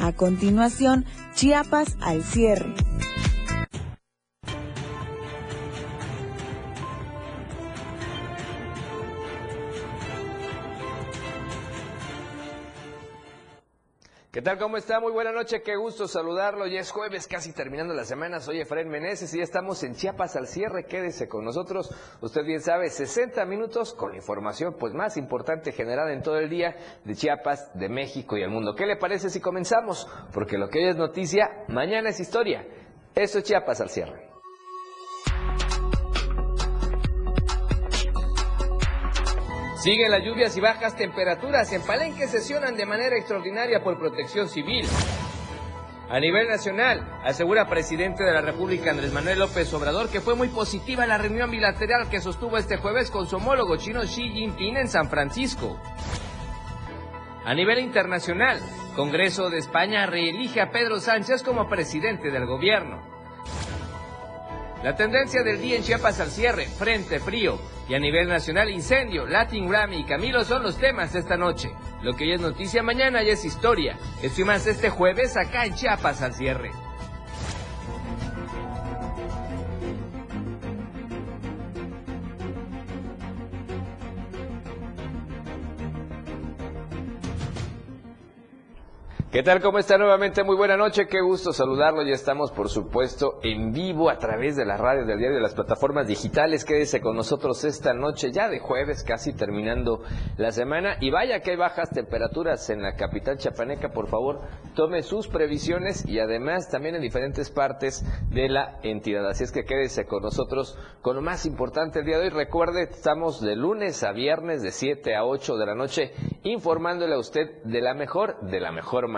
A continuación, Chiapas al cierre. ¿Qué tal? ¿Cómo está? Muy buena noche, qué gusto saludarlo. Ya es jueves, casi terminando la semana. Soy Efraín Meneses y ya estamos en Chiapas al cierre. Quédese con nosotros. Usted bien sabe, 60 minutos con información pues más importante generada en todo el día de Chiapas, de México y el mundo. ¿Qué le parece si comenzamos? Porque lo que hoy es noticia, mañana es historia. Eso es Chiapas al cierre. Siguen las lluvias y bajas temperaturas. En Palenque sesionan de manera extraordinaria por protección civil. A nivel nacional, asegura presidente de la República Andrés Manuel López Obrador que fue muy positiva la reunión bilateral que sostuvo este jueves con su homólogo chino Xi Jinping en San Francisco. A nivel internacional, Congreso de España reelige a Pedro Sánchez como presidente del gobierno. La tendencia del día en Chiapas al cierre, frente frío, y a nivel nacional, incendio, Latin Grammy y Camilo son los temas de esta noche. Lo que hoy es noticia, mañana ya es historia. Estoy más este jueves acá en Chiapas al cierre. ¿Qué tal? ¿Cómo está nuevamente? Muy buena noche, qué gusto saludarlo. Ya estamos, por supuesto, en vivo a través de la radio del diario de las plataformas digitales. Quédese con nosotros esta noche, ya de jueves, casi terminando la semana. Y vaya que hay bajas temperaturas en la capital chapaneca. Por favor, tome sus previsiones y además también en diferentes partes de la entidad. Así es que quédese con nosotros con lo más importante el día de hoy. Recuerde, estamos de lunes a viernes de 7 a 8 de la noche informándole a usted de la mejor, de la mejor manera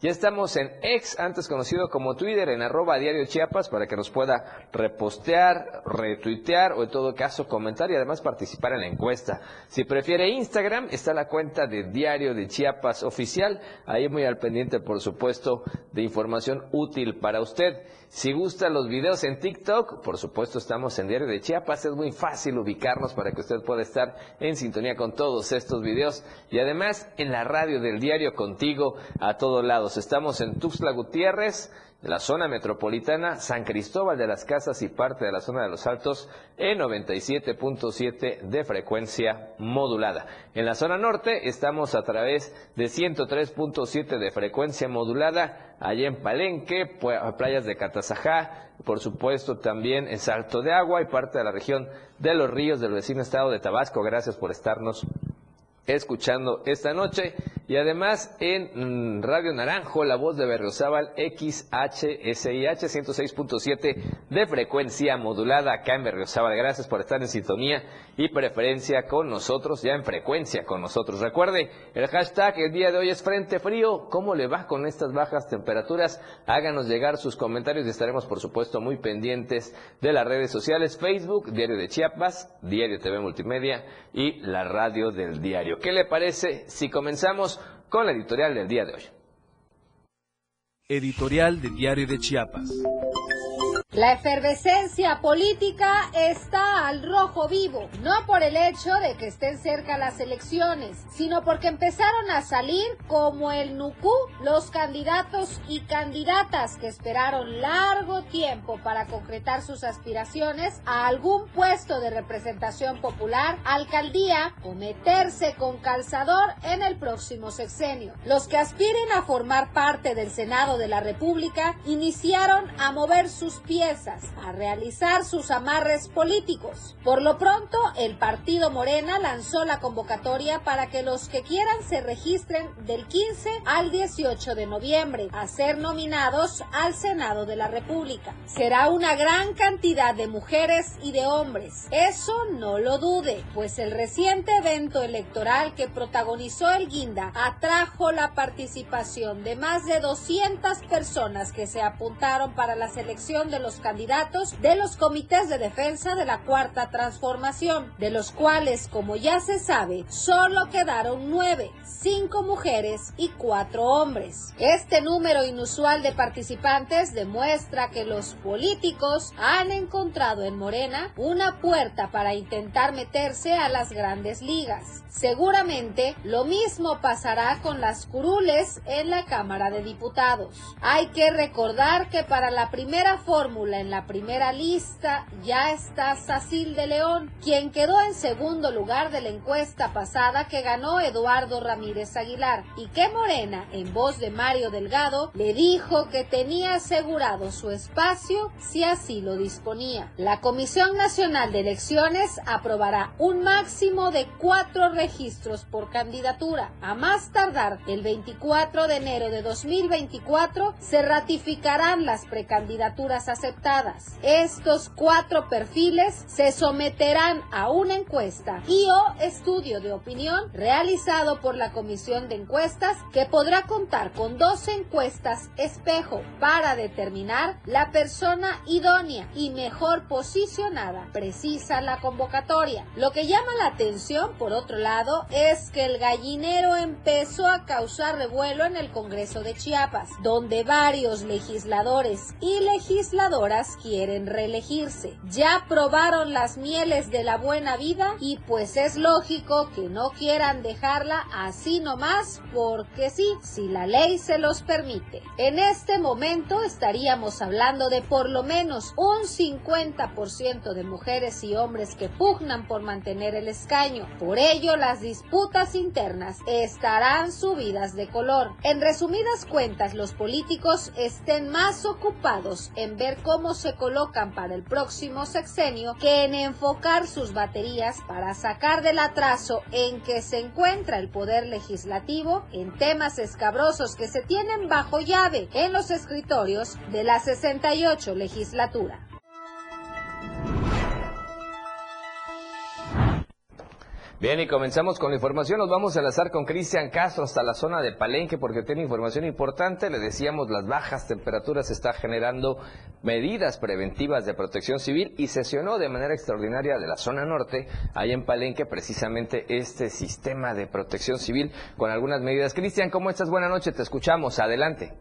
ya estamos en ex, antes conocido como Twitter, en arroba diario Chiapas, para que nos pueda repostear, retuitear o en todo caso comentar y además participar en la encuesta. Si prefiere Instagram, está la cuenta de Diario de Chiapas oficial, ahí muy al pendiente, por supuesto, de información útil para usted. Si gusta los videos en TikTok, por supuesto estamos en Diario de Chiapas, es muy fácil ubicarnos para que usted pueda estar en sintonía con todos estos videos y además en la radio del diario contigo a todos lados. Estamos en Tuxtla Gutiérrez, la zona metropolitana, San Cristóbal de las Casas y parte de la zona de los Altos en 97.7 de frecuencia modulada. En la zona norte estamos a través de 103.7 de frecuencia modulada, allá en Palenque, playas de Catazajá, por supuesto también en Salto de Agua y parte de la región de los ríos del vecino estado de Tabasco. Gracias por estarnos escuchando esta noche y además en mm, Radio Naranjo, la voz de Berriozábal XHSIH 106.7 de frecuencia modulada acá en Berriozábal. Gracias por estar en sintonía y preferencia con nosotros, ya en frecuencia con nosotros. Recuerde, el hashtag el día de hoy es Frente Frío. ¿Cómo le va con estas bajas temperaturas? Háganos llegar sus comentarios y estaremos por supuesto muy pendientes de las redes sociales Facebook, Diario de Chiapas, Diario TV Multimedia y la radio del diario. ¿Qué le parece si comenzamos con la editorial del día de hoy? Editorial de Diario de Chiapas. La efervescencia política está al rojo vivo, no por el hecho de que estén cerca las elecciones, sino porque empezaron a salir como el nucú los candidatos y candidatas que esperaron largo tiempo para concretar sus aspiraciones a algún puesto de representación popular, alcaldía o meterse con calzador en el próximo sexenio. Los que aspiren a formar parte del Senado de la República iniciaron a mover sus pies a realizar sus amarres políticos. Por lo pronto, el partido Morena lanzó la convocatoria para que los que quieran se registren del 15 al 18 de noviembre a ser nominados al Senado de la República. Será una gran cantidad de mujeres y de hombres. Eso no lo dude, pues el reciente evento electoral que protagonizó el Guinda atrajo la participación de más de 200 personas que se apuntaron para la selección de los candidatos de los comités de defensa de la Cuarta Transformación, de los cuales, como ya se sabe, solo quedaron nueve, cinco mujeres y cuatro hombres. Este número inusual de participantes demuestra que los políticos han encontrado en Morena una puerta para intentar meterse a las grandes ligas. Seguramente lo mismo pasará con las curules en la Cámara de Diputados. Hay que recordar que para la primera fórmula en la primera lista ya está Sacil de León, quien quedó en segundo lugar de la encuesta pasada que ganó Eduardo Ramírez Aguilar y que Morena, en voz de Mario Delgado, le dijo que tenía asegurado su espacio si así lo disponía. La Comisión Nacional de Elecciones aprobará un máximo de cuatro registros por candidatura. A más tardar el 24 de enero de 2024 se ratificarán las precandidaturas Estos cuatro perfiles se someterán a una encuesta y o estudio de opinión realizado por la Comisión de Encuestas que podrá contar con dos encuestas espejo para determinar la persona idónea y mejor posicionada, precisa la convocatoria. Lo que llama la atención, por otro lado, es que el gallinero empezó a causar revuelo en el Congreso de Chiapas, donde varios legisladores y legisladoras quieren reelegirse. Ya probaron las mieles de la buena vida y pues es lógico que no quieran dejarla así nomás porque sí, si la ley se los permite. En este momento estaríamos hablando de por lo menos un 50% de mujeres y hombres que pugnan por mantener el escaño. Por ello, las disputas internas estarán subidas de color. En resumidas cuentas, los políticos estén más ocupados en ver cómo se colocan para el próximo sexenio que en enfocar sus baterías para sacar del atraso en que se encuentra el poder legislativo en temas escabrosos que se tienen bajo llave en los escritorios de la 68 legislatura. Bien, y comenzamos con la información. Nos vamos a enlazar con Cristian Castro hasta la zona de Palenque porque tiene información importante. Le decíamos, las bajas temperaturas están generando medidas preventivas de protección civil y sesionó de manera extraordinaria de la zona norte, ahí en Palenque, precisamente este sistema de protección civil con algunas medidas. Cristian, ¿cómo estás? Buenas noches, te escuchamos. Adelante.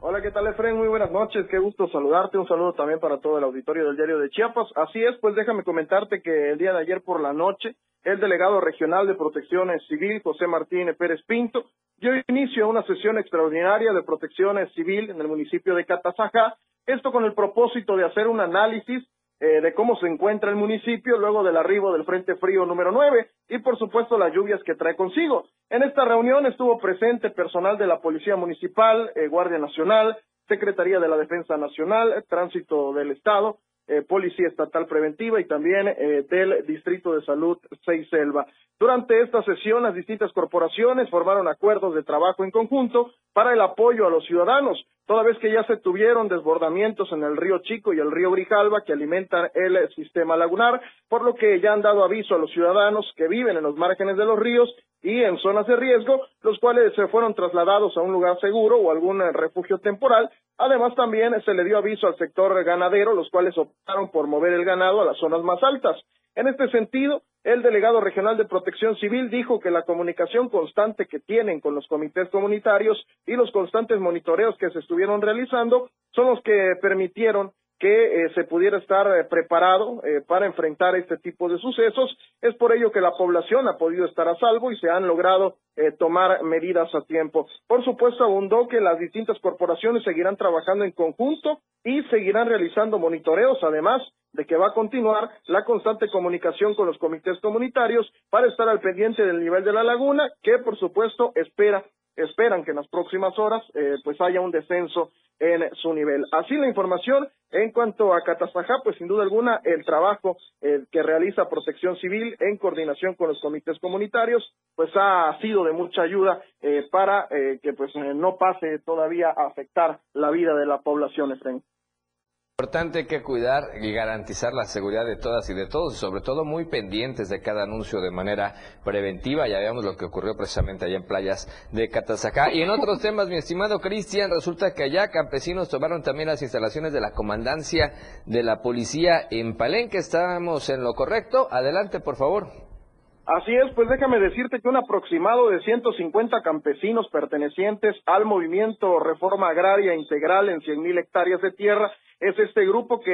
Hola, ¿qué tal, Efren? Muy buenas noches, qué gusto saludarte. Un saludo también para todo el auditorio del Diario de Chiapas. Así es, pues déjame comentarte que el día de ayer por la noche el delegado regional de Protección Civil, José Martínez Pérez Pinto, dio inicio a una sesión extraordinaria de protección civil en el municipio de Catazajá, esto con el propósito de hacer un análisis eh, de cómo se encuentra el municipio luego del arribo del Frente Frío número 9 y por supuesto las lluvias que trae consigo. En esta reunión estuvo presente personal de la Policía Municipal, eh, Guardia Nacional, Secretaría de la Defensa Nacional, Tránsito del Estado, eh, Policía Estatal Preventiva y también eh, del Distrito de Salud Seis Selva. Durante esta sesión, las distintas corporaciones formaron acuerdos de trabajo en conjunto para el apoyo a los ciudadanos, toda vez que ya se tuvieron desbordamientos en el río Chico y el río Grijalva que alimentan el sistema lagunar, por lo que ya han dado aviso a los ciudadanos que viven en los márgenes de los ríos y en zonas de riesgo, los cuales se fueron trasladados a un lugar seguro o algún refugio temporal. Además, también se le dio aviso al sector ganadero, los cuales optaron por mover el ganado a las zonas más altas. En este sentido, el delegado regional de Protección Civil dijo que la comunicación constante que tienen con los comités comunitarios y los constantes monitoreos que se estuvieron realizando son los que permitieron que eh, se pudiera estar eh, preparado eh, para enfrentar este tipo de sucesos. Es por ello que la población ha podido estar a salvo y se han logrado tomar medidas a tiempo. Por supuesto, abundó que las distintas corporaciones seguirán trabajando en conjunto y seguirán realizando monitoreos, además de que va a continuar la constante comunicación con los comités comunitarios para estar al pendiente del nivel de la laguna, que por supuesto espera esperan que en las próximas horas eh, pues haya un descenso en su nivel. Así la información en cuanto a Catazajá, pues sin duda alguna el trabajo eh, que realiza Protección Civil en coordinación con los comités comunitarios, pues ha sido de mucha ayuda eh, para que pues no pase todavía a afectar la vida de la población, Efraín. Importante que cuidar y garantizar la seguridad de todas y de todos, y sobre todo muy pendientes de cada anuncio de manera preventiva. Ya veamos lo que ocurrió precisamente allá en playas de Catazacá. Y en otros temas, mi estimado Cristian, resulta que allá campesinos tomaron también las instalaciones de la comandancia de la policía en Palenque. Estamos en lo correcto. Adelante, por favor. Así es, pues déjame decirte que un aproximado de 150 campesinos pertenecientes al movimiento Reforma Agraria Integral en 100.000 hectáreas de tierra es este grupo que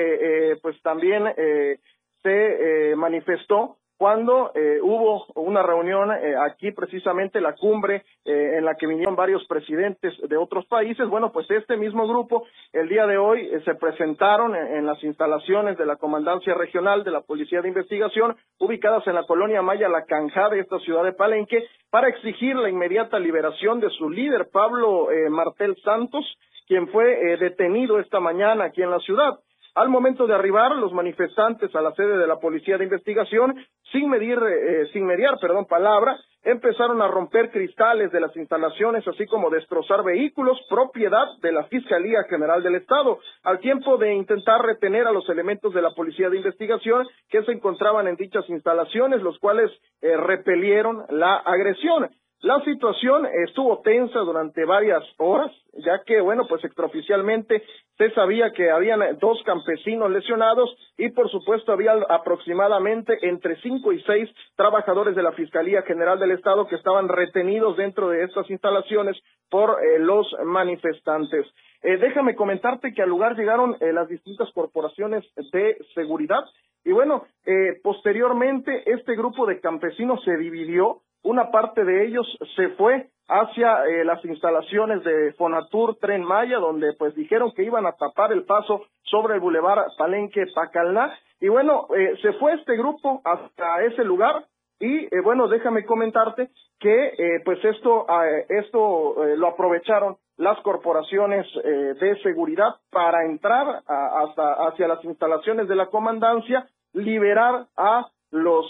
eh, pues también eh, se eh, manifestó cuando hubo una reunión aquí precisamente la cumbre en la que vinieron varios presidentes de otros países, bueno, pues este mismo grupo el día de hoy se presentaron en, las instalaciones de la Comandancia Regional de la Policía de Investigación ubicadas en la colonia Maya La Canja de esta ciudad de Palenque para exigir la inmediata liberación de su líder Pablo Martel Santos, quien fue eh, detenido esta mañana aquí en la ciudad. Al momento de arribar, los manifestantes a la sede de la Policía de Investigación, sin medir, eh, sin mediar, perdón, palabra, empezaron a romper cristales de las instalaciones, así como destrozar vehículos, propiedad de la Fiscalía General del Estado, al tiempo de intentar retener a los elementos de la Policía de Investigación que se encontraban en dichas instalaciones, los cuales eh, repelieron la agresión. La situación estuvo tensa durante varias horas, ya que, bueno, pues extraoficialmente se sabía que habían dos campesinos lesionados y, por supuesto, había aproximadamente entre cinco y seis trabajadores de la Fiscalía General del Estado que estaban retenidos dentro de estas instalaciones por eh, los manifestantes. Eh, déjame comentarte que al lugar llegaron eh, las distintas corporaciones de seguridad y, bueno, posteriormente este grupo de campesinos se dividió una parte de ellos se fue hacia eh, las instalaciones de Fonatur Tren Maya, donde pues dijeron que iban a tapar el paso sobre el bulevar Palenque Pacalná. Y bueno, eh, se fue este grupo hasta ese lugar y eh, bueno, déjame comentarte que pues esto, esto lo aprovecharon las corporaciones de seguridad para entrar hasta hacia las instalaciones de la comandancia, liberar a los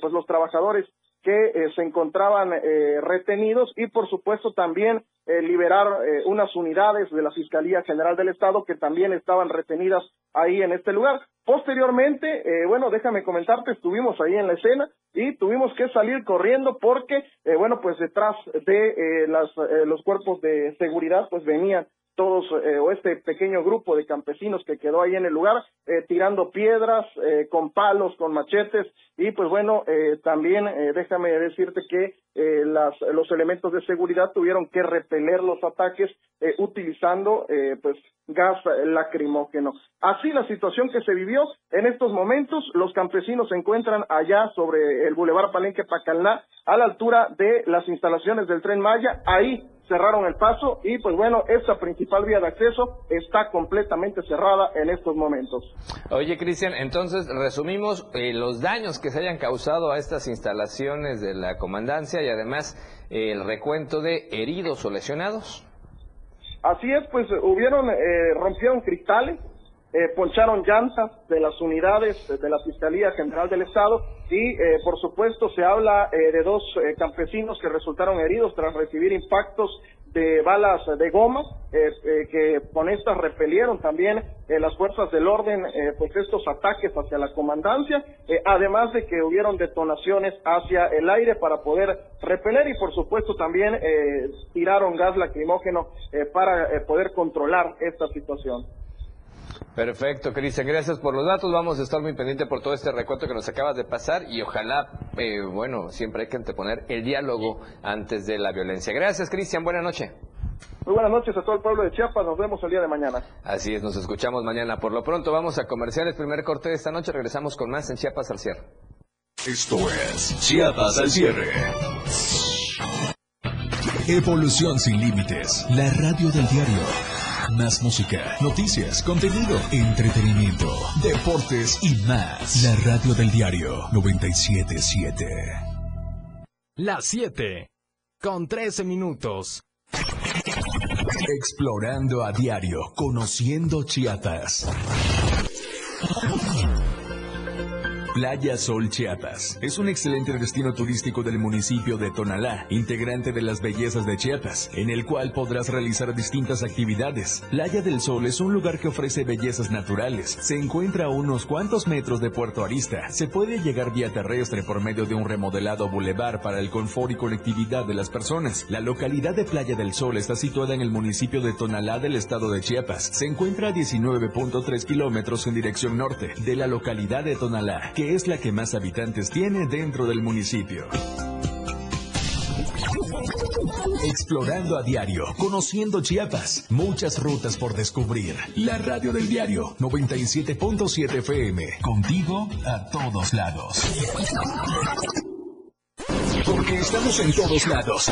pues los trabajadores que eh, se encontraban eh, retenidos y por supuesto también eh, liberar unas unidades de la Fiscalía General del Estado que también estaban retenidas ahí en este lugar. Posteriormente, bueno, déjame comentarte, estuvimos ahí en la escena y tuvimos que salir corriendo porque, bueno, pues detrás de las, los cuerpos de seguridad pues venían todos eh, o este pequeño grupo de campesinos que quedó ahí en el lugar eh, tirando piedras eh, con palos, con machetes y pues bueno, también déjame decirte que las, los elementos de seguridad tuvieron que repeler los ataques utilizando pues gas lacrimógeno. Así la situación que se vivió en estos momentos, los campesinos se encuentran allá sobre el Boulevard Palenque Pacalná, a la altura de las instalaciones del Tren Maya, ahí cerraron el paso y pues bueno, esta principal vía de acceso está completamente cerrada en estos momentos. Oye Cristian, entonces resumimos eh, los daños que se hayan causado a estas instalaciones de la comandancia y además eh, el recuento de heridos o lesionados. Así es, pues hubieron, eh, rompieron cristales, eh, poncharon llantas de las unidades de la Fiscalía General del Estado y, eh, por supuesto, se habla eh, de dos campesinos que resultaron heridos tras recibir impactos de balas de goma, que con estas repelieron también las fuerzas del orden, pues estos ataques hacia la comandancia, además de que hubieron detonaciones hacia el aire para poder repeler y, por supuesto, también tiraron gas lacrimógeno para poder controlar esta situación. Perfecto, Cristian. Gracias por los datos. Vamos a estar muy pendiente por todo este recuento que nos acabas de pasar y ojalá, eh, bueno, siempre hay que anteponer el diálogo antes de la violencia. Gracias, Cristian. Buenas noches. Muy buenas noches a todo el pueblo de Chiapas. Nos vemos el día de mañana. Así es, nos escuchamos mañana. Por lo pronto vamos a comerciales. Primer corte de esta noche. Regresamos con más en Chiapas al cierre. Esto es Chiapas al cierre. Evolución sin límites. La radio del diario. Más música, noticias, contenido, entretenimiento, deportes y más. La radio del diario 977. Las 7 con 13 minutos. Explorando a diario, conociendo Chiapas. Playa Sol Chiapas. Es un excelente destino turístico del municipio de Tonalá, integrante de las bellezas de Chiapas, en el cual podrás realizar distintas actividades. Playa del Sol es un lugar que ofrece bellezas naturales. Se encuentra a unos cuantos metros de Puerto Arista. Se puede llegar vía terrestre por medio de un remodelado bulevar para el confort y conectividad de las personas. La localidad de Playa del Sol está situada en el municipio de Tonalá del estado de Chiapas. Se encuentra a 19.3 kilómetros en dirección norte de la localidad de Tonalá, que es la que más habitantes tiene dentro del municipio. Explorando a diario, conociendo Chiapas, muchas rutas por descubrir. La radio del diario 97.7 FM, contigo a todos lados. Porque estamos en todos lados.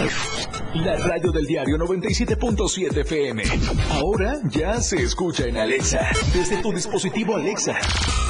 La radio del diario 97.7 FM. Ahora ya se escucha en Alexa. Desde tu dispositivo Alexa.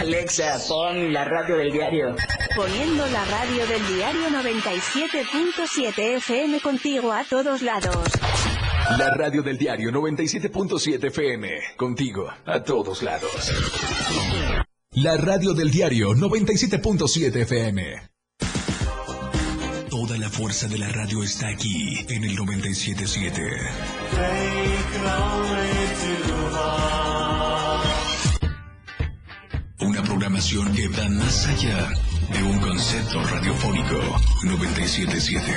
Alexa, pon la radio del diario. Poniendo la radio del diario 97.7 FM contigo a todos lados. La radio del diario 97.7 FM. Contigo a todos lados. La radio del diario 97.7 FM. Toda la fuerza de la radio está aquí en el 977. Una programación que va más allá de un concepto radiofónico 977.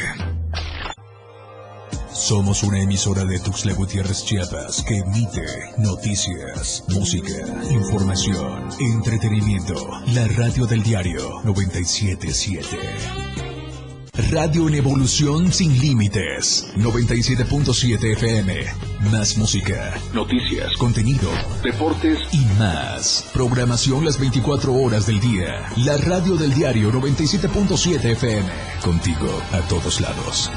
Somos una emisora de Tuxtla Gutiérrez Chiapas que emite noticias, música, información, entretenimiento. La radio del diario 977. Radio en evolución sin límites. 97.7 FM. Más música, noticias, contenido, deportes y más. Programación las 24 horas del día. La radio del diario 97.7 FM. Contigo a todos lados.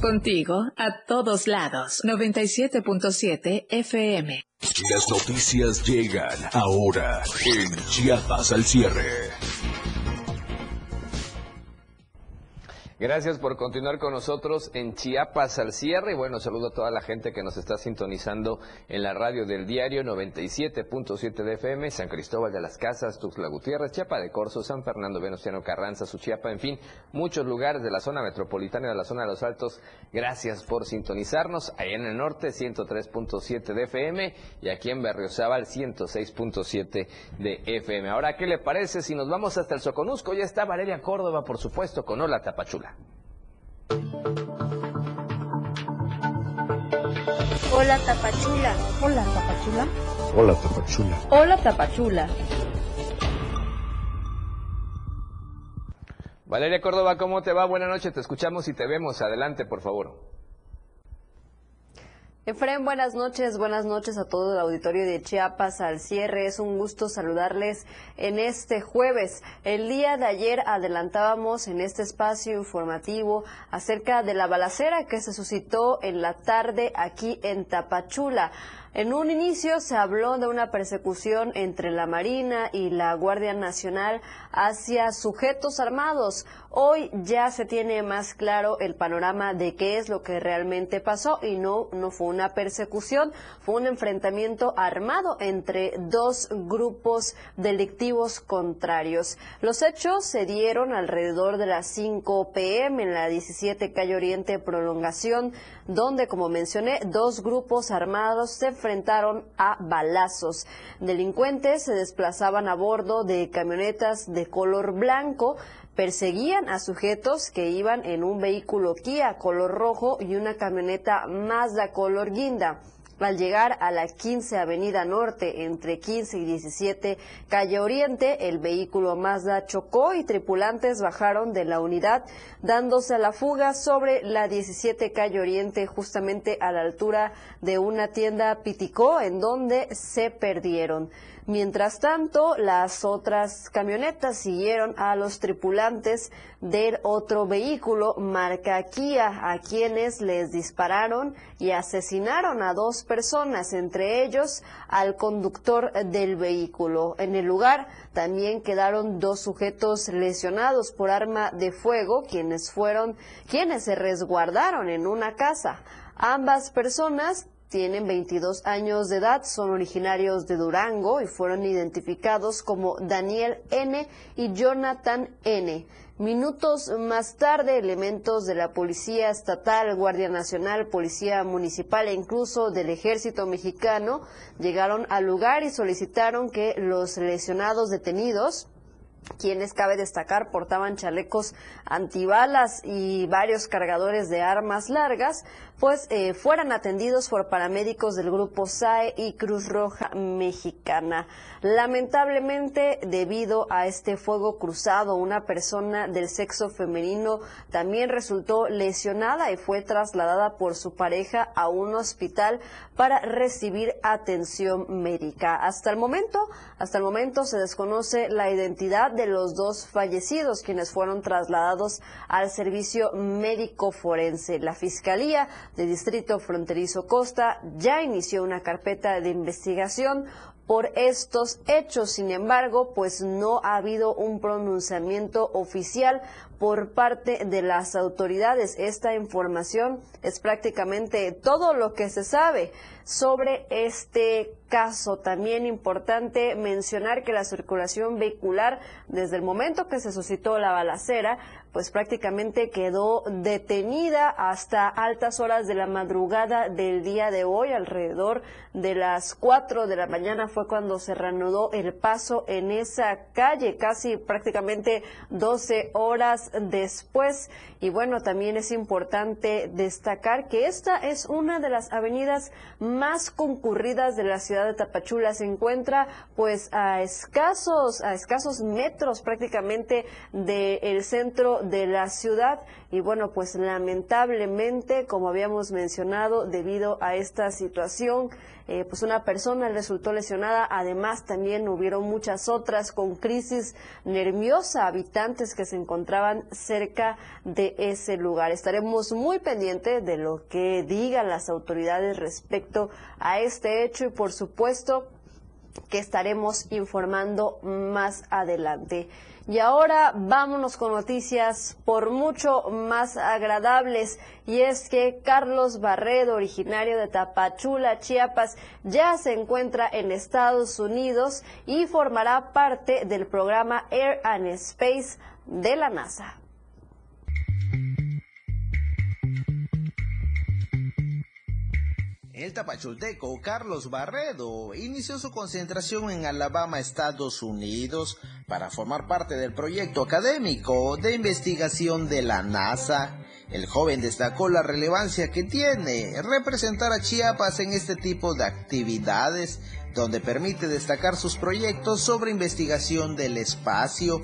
Contigo a todos lados. 97.7 FM. Las noticias llegan ahora en Chiapas al cierre. Gracias por continuar con nosotros en Chiapas al cierre. Y bueno, saludo a toda la gente que nos está sintonizando en la radio del diario 97.7 de FM, San Cristóbal de las Casas, Tuxtla Gutiérrez, Chiapa de Corzo, San Fernando Venustiano Carranza, Suchiapa, en fin, muchos lugares de la zona metropolitana y de la zona de los Altos. Gracias por sintonizarnos. Ahí en el norte, 103.7 de FM y aquí en Berriozábal, 106.7 de FM. Ahora, ¿qué le parece si nos vamos hasta el Soconusco? Ya está Valeria Córdoba, por supuesto, con Hola Tapachula. Hola Tapachula. Hola Tapachula. Hola Tapachula. Hola Tapachula. Valeria Córdoba, ¿cómo te va? Buenas noches, te escuchamos y te vemos. Adelante, por favor. Efraín, buenas noches, buenas noches a todo el auditorio de Chiapas al cierre. Es un gusto saludarles en este jueves. El día de ayer adelantábamos en este espacio informativo acerca de la balacera que se suscitó en la tarde aquí en Tapachula. En un inicio se habló de una persecución entre la Marina y la Guardia Nacional hacia sujetos armados. Hoy ya se tiene más claro el panorama de qué es lo que realmente pasó y no, no fue una persecución, fue un enfrentamiento armado entre dos grupos delictivos contrarios. Los hechos se dieron alrededor de las 5 pm en la 17 calle Oriente Prolongación, donde, como mencioné, dos grupos armados se enfrentaron a balazos. Delincuentes se desplazaban a bordo de camionetas de color blanco, perseguían a sujetos que iban en un vehículo Kia color rojo y una camioneta Mazda color guinda. Al llegar a la 15 Avenida Norte, entre 15 y 17 Calle Oriente, el vehículo Mazda chocó y tripulantes bajaron de la unidad, dándose a la fuga sobre la 17 Calle Oriente, justamente a la altura de una tienda Piticó, en donde se perdieron. Mientras tanto, las otras camionetas siguieron a los tripulantes del otro vehículo marca Kia, a quienes les dispararon y asesinaron a dos personas, entre ellos al conductor del vehículo. En el lugar también quedaron dos sujetos lesionados por arma de fuego, quienes fueron quienes se resguardaron en una casa. Ambas personas tienen 22 años de edad, son originarios de Durango y fueron identificados como Daniel N. y Jonathan N. Minutos más tarde, elementos de la Policía Estatal, Guardia Nacional, Policía Municipal e incluso del Ejército Mexicano llegaron al lugar y solicitaron que los lesionados detenidos quienes cabe destacar portaban chalecos antibalas y varios cargadores de armas largas, pues eh, fueran atendidos por paramédicos del grupo SAE y Cruz Roja Mexicana. Lamentablemente, debido a este fuego cruzado, una persona del sexo femenino también resultó lesionada y fue trasladada por su pareja a un hospital para recibir atención médica. Hasta el momento, hasta el momento se desconoce la identidad de los dos fallecidos, quienes fueron trasladados al servicio médico forense. La Fiscalía de Distrito Fronterizo Costa ya inició una carpeta de investigación por estos hechos. Sin embargo, pues no ha habido un pronunciamiento oficial por parte de las autoridades. Esta información es prácticamente todo lo que se sabe sobre este caso. También importante mencionar que la circulación vehicular, desde el momento que se suscitó la balacera, pues prácticamente quedó detenida hasta altas horas de la madrugada del día de hoy, alrededor de las 4 de la mañana fue cuando se reanudó el paso en esa calle, casi prácticamente 12 horas después. Y bueno, también es importante destacar que esta es una de las avenidas más concurridas de la ciudad de Tapachula. Se encuentra pues a escasos, a escasos metros prácticamente del centro de la ciudad y bueno, pues lamentablemente, como habíamos mencionado, debido a esta situación, eh, pues una persona resultó lesionada. Además, también hubieron muchas otras con crisis nerviosa, habitantes que se encontraban cerca de ese lugar. Estaremos muy pendientes de lo que digan las autoridades respecto a este hecho y, por supuesto, que estaremos informando más adelante. Y ahora vámonos con noticias por mucho más agradables. Y es que Carlos Barredo, originario de Tapachula, Chiapas, ya se encuentra en Estados Unidos y formará parte del programa Air and Space de la NASA. El tapachulteco Carlos Barredo inició su concentración en Alabama, Estados Unidos, para formar parte del proyecto académico de investigación de la NASA. El joven destacó la relevancia que tiene representar a Chiapas en este tipo de actividades, donde permite destacar sus proyectos sobre investigación del espacio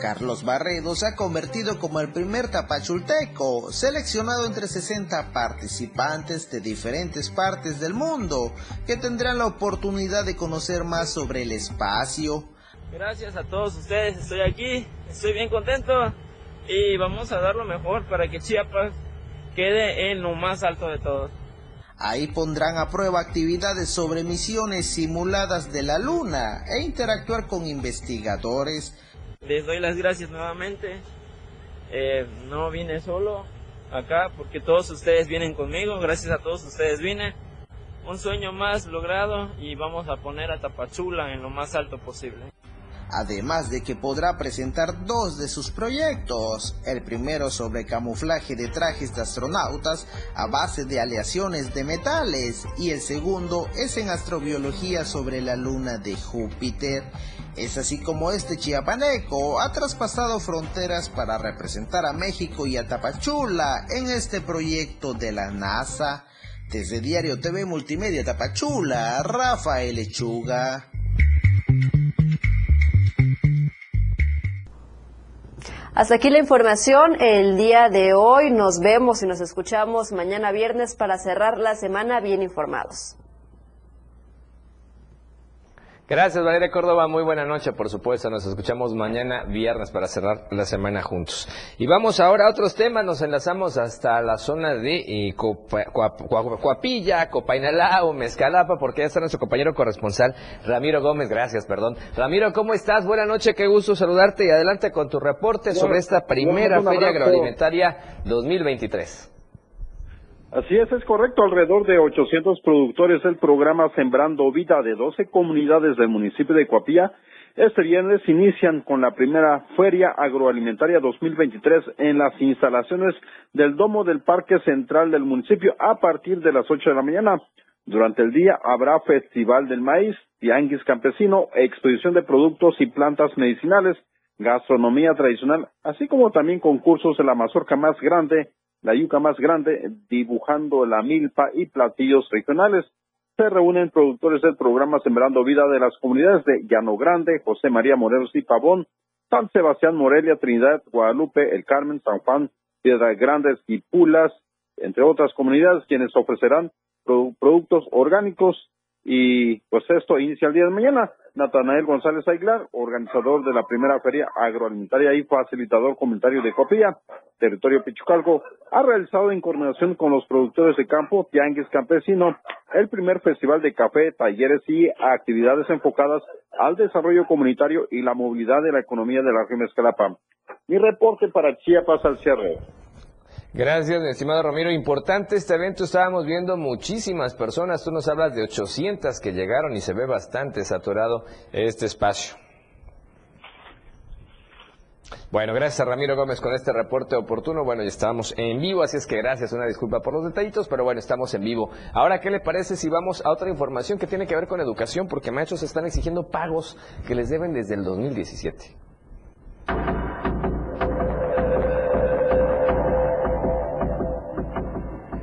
Carlos Barredo se ha convertido como el primer tapachulteco seleccionado entre 60 participantes de diferentes partes del mundo que tendrán la oportunidad de conocer más sobre el espacio. Gracias a todos ustedes, estoy aquí, estoy bien contento y vamos a dar lo mejor para que Chiapas quede en lo más alto de todos. Ahí pondrán a prueba actividades sobre misiones simuladas de la Luna e interactuar con investigadores les doy las gracias nuevamente. Eh, no vine solo acá porque todos ustedes vienen conmigo. Gracias a todos ustedes vine. Un sueño más logrado y vamos a poner a Tapachula en lo más alto posible además de que podrá presentar dos de sus proyectos, el primero sobre camuflaje de trajes de astronautas a base de aleaciones de metales y el segundo es en astrobiología sobre la luna de Júpiter. Es así como este chiapaneco ha traspasado fronteras para representar a México y a Tapachula en este proyecto de la NASA. Desde Diario TV Multimedia Tapachula, Rafael Lechuga. Hasta aquí la información el día de hoy. Nos vemos y nos escuchamos mañana viernes para cerrar la semana bien informados. Gracias, Valeria Córdoba. Muy buena noche, por supuesto. Nos escuchamos mañana viernes para cerrar la semana juntos. Y vamos ahora a otros temas. Nos enlazamos hasta la zona de eh, Copa, Coapilla, Copainalao, Mezcalapa, porque ya está nuestro compañero corresponsal, Ramiro Gómez. Gracias, perdón. Ramiro, ¿cómo estás? Buena noche, qué gusto saludarte y adelante con tu reporte sobre esta primera Feria Agroalimentaria 2023. Así es, es correcto. Alrededor de 800 productores del programa Sembrando Vida de 12 comunidades del municipio de Coapía este viernes inician con la primera Feria Agroalimentaria 2023 en las instalaciones del Domo del Parque Central del municipio a partir de las 8 de la mañana. Durante el día habrá Festival del Maíz, Tianguis Campesino, exposición de productos y plantas medicinales, gastronomía tradicional, así como también concursos de la mazorca más grande la yuca más grande, dibujando la milpa y platillos regionales. Se reúnen productores del programa Sembrando Vida de las comunidades de Llano Grande, José María Morelos y Pavón, San Sebastián, Morelia, Trinidad, Guadalupe, El Carmen, San Juan, Piedras Grandes y Pulas, entre otras comunidades, quienes ofrecerán productos orgánicos y pues esto inicia el día de mañana. Natanael González Aguilar, organizador de la primera feria agroalimentaria y facilitador comentario de Copía, territorio Pichucalco, ha realizado en coordinación con los productores de campo Tianguis Campesino el primer festival de café, talleres y actividades enfocadas al desarrollo comunitario y la movilidad de la economía de la región Escalapa. Mi reporte para Chiapas al cierre. Gracias, mi estimado Ramiro. Importante este evento, estábamos viendo muchísimas personas, tú nos hablas de 800 que llegaron y se ve bastante saturado este espacio. Bueno, gracias Ramiro Gómez con este reporte oportuno. Bueno, ya estamos en vivo, así es que gracias, una disculpa por los detallitos, pero bueno, estamos en vivo. Ahora, ¿qué le parece si vamos a otra información que tiene que ver con educación? Porque maestros están exigiendo pagos que les deben desde el 2017.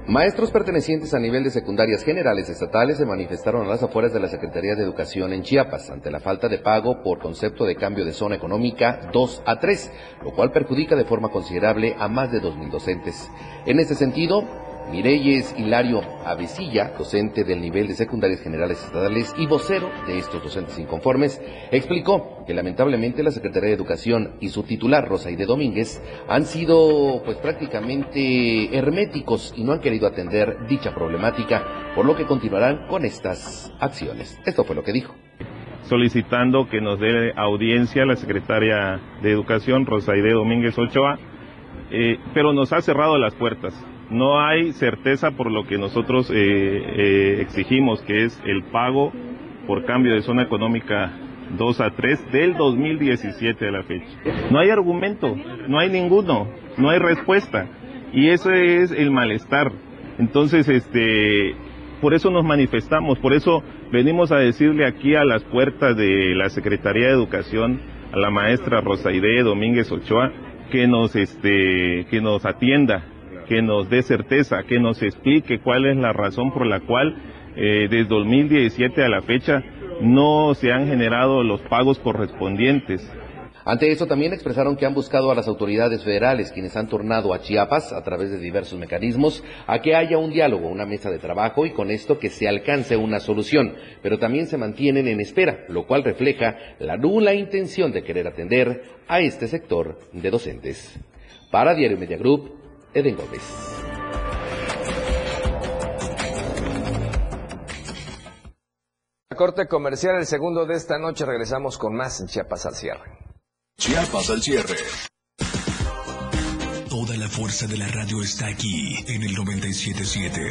Maestros pertenecientes a nivel de secundarias generales estatales se manifestaron a las afueras de la Secretaría de Educación en Chiapas ante la falta de pago por concepto de cambio de zona económica 2 a 3, lo cual perjudica de forma considerable a más de 2.000 docentes. En este sentido, Mireyes Hilario Avesilla, docente del nivel de secundarias generales estatales y vocero de estos docentes inconformes, explicó que lamentablemente la Secretaría de Educación y su titular, Rosaide Domínguez, han sido pues prácticamente herméticos y no han querido atender dicha problemática, por lo que continuarán con estas acciones. Esto fue lo que dijo solicitando que nos dé audiencia la secretaria de Educación, Rosaide Domínguez Ochoa, eh, pero nos ha cerrado las puertas no hay certeza por lo que nosotros eh, eh, exigimos, que es el pago por cambio de zona económica 2 a 3 del 2017 a la fecha. No hay argumento, no hay ninguno, no hay respuesta. Y eso es el malestar. Entonces, este, por eso nos manifestamos, por eso venimos a decirle aquí a las puertas de la Secretaría de Educación, a la maestra Rosaide Domínguez Ochoa, que nos, este, que nos atienda, que nos dé certeza, que nos explique cuál es la razón por la cual eh, desde 2017 a la fecha no se han generado los pagos correspondientes. Ante eso también expresaron que han buscado a las autoridades federales, quienes han tornado a Chiapas a través de diversos mecanismos, a que haya un diálogo, una mesa de trabajo y con esto que se alcance una solución, pero también se mantienen en espera, lo cual refleja la nula intención de querer atender a este sector de docentes. Para Diario Media Group, Eden Gómez. Corte comercial, el segundo de esta noche. Regresamos con más en Chiapas al cierre. Chiapas al cierre. Toda la fuerza de la radio está aquí en el 977.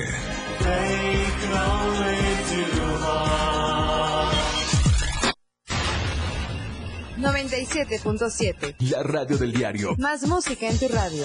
97.7. La radio del diario. Más música en tu radio.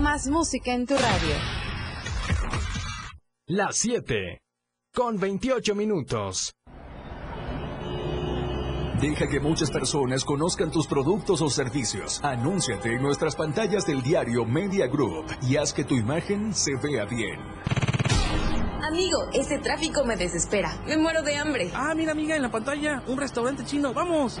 Más música en tu radio. Las 7. Con 28 minutos. Deja que muchas personas conozcan tus productos o servicios. Anúnciate en nuestras pantallas del diario Media Group y haz que tu imagen se vea bien. Amigo, ese tráfico me desespera. Me muero de hambre. Ah, mira amiga, en la pantalla, un restaurante chino. ¡Vamos!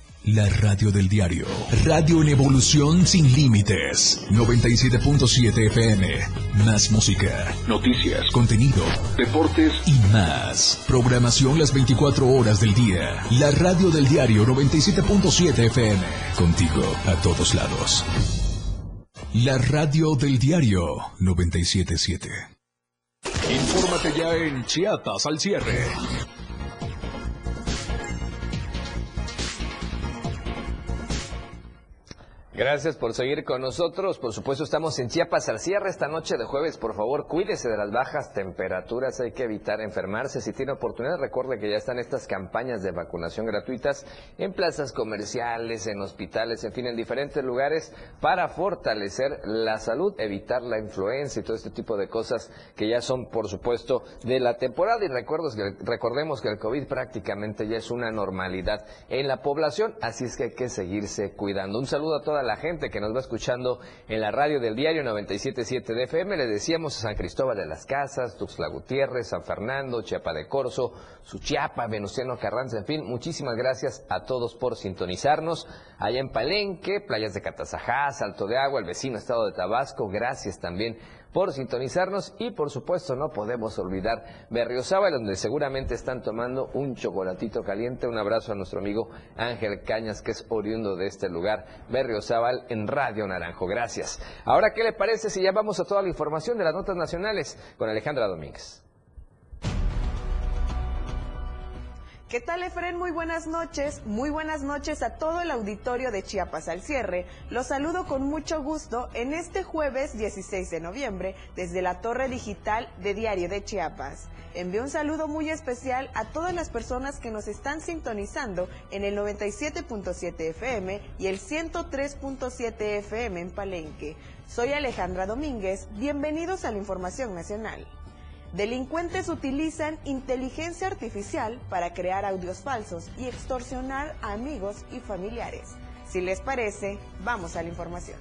La radio del diario. Radio en evolución sin límites. 97.7 FM. Más música, noticias, contenido, deportes y más. Programación las 24 horas del día. La radio del diario 97.7 FM. Contigo a todos lados. La radio del diario 977. Infórmate ya en Chiapas al cierre. Gracias por seguir con nosotros. Por supuesto, estamos en Chiapas al cierre esta noche de jueves. Por favor, cuídese de las bajas temperaturas. Hay que evitar enfermarse. Si tiene oportunidad, recuerde que ya están estas campañas de vacunación gratuitas en plazas comerciales, en hospitales, en fin, en diferentes lugares para fortalecer la salud, evitar la influenza y todo este tipo de cosas que ya son, por supuesto, de la temporada. Y recordemos que el COVID prácticamente ya es una normalidad en la población, así es que hay que seguirse cuidando. Un saludo a toda la gente que nos va escuchando en la radio del diario 977 de FM. Le decíamos a San Cristóbal de las Casas, Tuxtla Gutiérrez, San Fernando, Chiapa de Corzo, Suchiapa, Venustiano Carranza, en fin, muchísimas gracias a todos por sintonizarnos. Allá en Palenque, playas de Catazajá, Salto de Agua, el vecino estado de Tabasco, gracias también por sintonizarnos y por supuesto no podemos olvidar Berriozábal donde seguramente están tomando un chocolatito caliente. Un abrazo a nuestro amigo Ángel Cañas que es oriundo de este lugar, Berriozábal en Radio Naranjo. Gracias. Ahora, ¿qué le parece si ya vamos a toda la información de las notas nacionales con Alejandra Domínguez? ¿Qué tal, Efren? Muy buenas noches. Muy buenas noches a todo el auditorio de Chiapas al cierre. Los saludo con mucho gusto en este jueves 16 de noviembre desde la torre digital de Diario de Chiapas. Envío un saludo muy especial a todas las personas que nos están sintonizando en el 97.7 FM y el 103.7 FM en Palenque. Soy Alejandra Domínguez. Bienvenidos a la Información Nacional. Delincuentes utilizan inteligencia artificial para crear audios falsos y extorsionar a amigos y familiares. Si les parece, vamos a la información.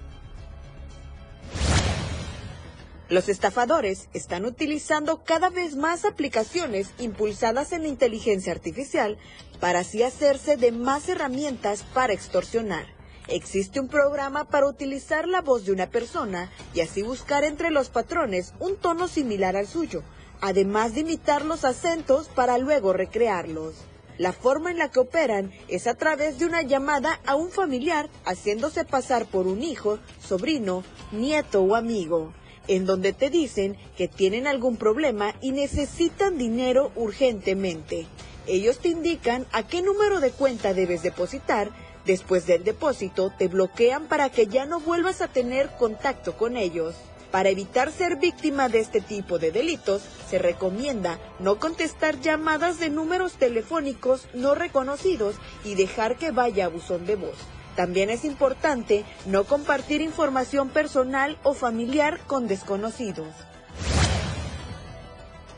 Los estafadores están utilizando cada vez más aplicaciones impulsadas en inteligencia artificial para así hacerse de más herramientas para extorsionar. Existe un programa para utilizar la voz de una persona y así buscar entre los patrones un tono similar al suyo, además de imitar los acentos para luego recrearlos. La forma en la que operan es a través de una llamada a un familiar haciéndose pasar por un hijo, sobrino, nieto o amigo, en donde te dicen que tienen algún problema y necesitan dinero urgentemente. Ellos te indican a qué número de cuenta debes depositar, después del depósito te bloquean para que ya no vuelvas a tener contacto con ellos. Para evitar ser víctima de este tipo de delitos, se recomienda no contestar llamadas de números telefónicos no reconocidos y dejar que vaya a buzón de voz. También es importante no compartir información personal o familiar con desconocidos.